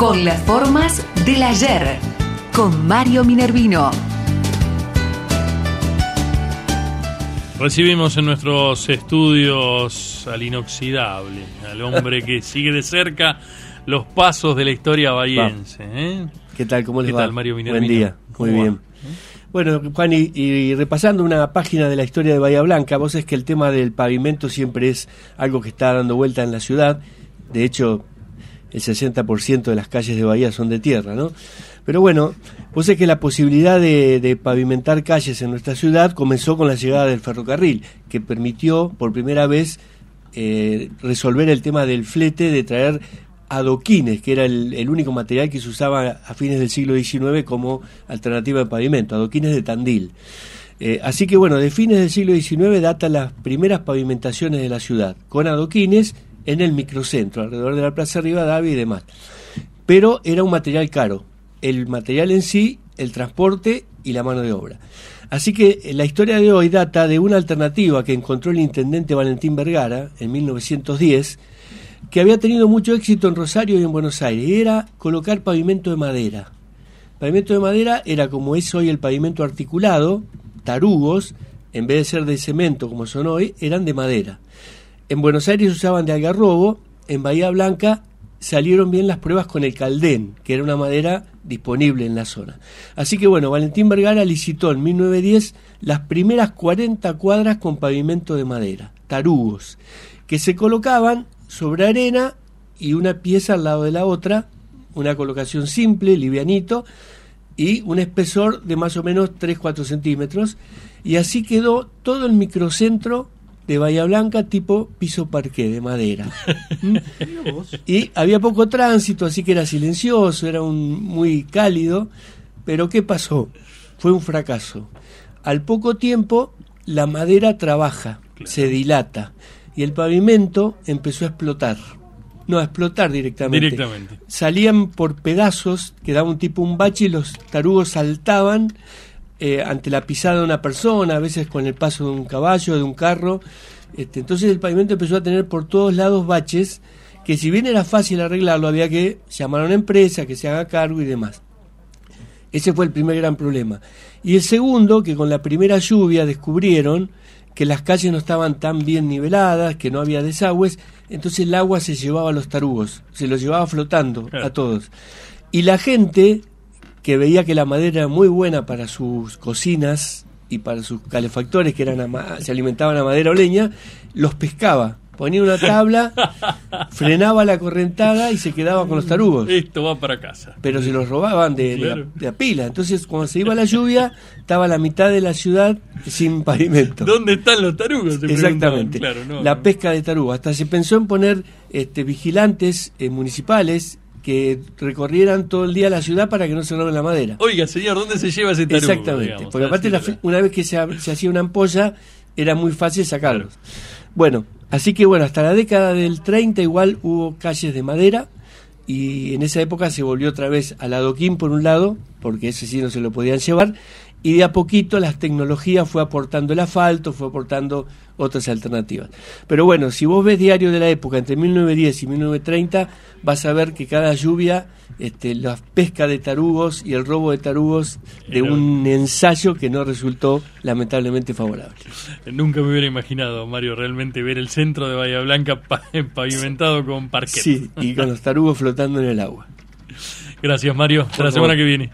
con las formas del ayer, con Mario Minervino. Recibimos en nuestros estudios al inoxidable, al hombre que sigue de cerca los pasos de la historia bahiense. ¿eh? ¿Qué tal? ¿Cómo les ¿Qué va? tal, Mario Minervino? Buen día, muy ¿Cómo bien. Bueno, Juan, y, y repasando una página de la historia de Bahía Blanca, vos es que el tema del pavimento siempre es algo que está dando vuelta en la ciudad. De hecho, el 60% de las calles de Bahía son de tierra, ¿no? Pero bueno, vos es que la posibilidad de, pavimentar calles en nuestra ciudad comenzó con la llegada del ferrocarril, que permitió por primera vez eh, resolver el tema del flete, de traer adoquines, que era el, el único material que se usaba a fines del siglo XIX como alternativa de pavimento, adoquines de Tandil. Eh, así que bueno, de fines del siglo XIX datan las primeras pavimentaciones de la ciudad, con adoquines en el microcentro, alrededor de la Plaza Rivadavia y demás. Pero era un material caro, el material en sí, el transporte y la mano de obra. Así que eh, la historia de hoy data de una alternativa que encontró el intendente Valentín Vergara en 1910, que había tenido mucho éxito en Rosario y en Buenos Aires, y era colocar pavimento de madera. Pavimento de madera era como es hoy el pavimento articulado, tarugos, en vez de ser de cemento como son hoy, eran de madera. En Buenos Aires usaban de algarrobo, en Bahía Blanca salieron bien las pruebas con el caldén, que era una madera disponible en la zona. Así que bueno, Valentín Vergara licitó en 1910 las primeras 40 cuadras con pavimento de madera, tarugos, que se colocaban sobre arena y una pieza al lado de la otra, una colocación simple, livianito, y un espesor de más o menos 3-4 centímetros, y así quedó todo el microcentro de Bahía Blanca tipo piso parqué de madera. ¿Mm? y había poco tránsito, así que era silencioso, era un, muy cálido, pero ¿qué pasó? Fue un fracaso. Al poco tiempo la madera trabaja, se dilata, y el pavimento empezó a explotar. No, a explotar directamente. Directamente. Salían por pedazos, quedaba un tipo un bache y los tarugos saltaban eh, ante la pisada de una persona, a veces con el paso de un caballo, de un carro. Este, entonces el pavimento empezó a tener por todos lados baches, que si bien era fácil arreglarlo, había que llamar a una empresa que se haga cargo y demás. Ese fue el primer gran problema. Y el segundo, que con la primera lluvia descubrieron que las calles no estaban tan bien niveladas, que no había desagües, entonces el agua se llevaba a los tarugos, se los llevaba flotando a todos. Y la gente que veía que la madera era muy buena para sus cocinas y para sus calefactores, que eran se alimentaban a madera o leña, los pescaba. Ponía una tabla, frenaba la correntada y se quedaba con los tarugos Esto va para casa. pero se los robaban de, de la- Claro. de la, pila. Entonces, cuando se iba la lluvia, estaba la mitad de la ciudad sin pavimento. ¿Dónde están los tarugos? Se Exactamente. preguntaban. Claro, no, la pesca de tarugo. Hasta se pensó en poner este, vigilantes eh, municipales que recorrieran todo el día la ciudad para que no se roben la madera. Oiga, señor, ¿dónde se lleva ese tarugo? Exactamente. digamos? Porque aparte, la una vez que se, se hacía una ampolla, era muy fácil sacarlos. Bueno, así que bueno, hasta la década del 30 igual hubo calles de madera y en esa época se volvió otra vez al adoquín por un lado, porque ese sí no se lo podían llevar, y de a poquito las tecnologías fue aportando el asfalto, fue aportando otras alternativas. Pero bueno, si vos ves diario de la época entre 1910 y 1930, vas a ver que cada lluvia, este, la pesca de tarugos y el robo de tarugos de un ensayo que no resultó lamentablemente favorable. Nunca me hubiera imaginado, Mario, realmente ver el centro de Bahía Blanca pa- pavimentado con parquet. Sí, y con los tarugos flotando en el agua. Gracias, Mario. Hasta Por la semana que viene.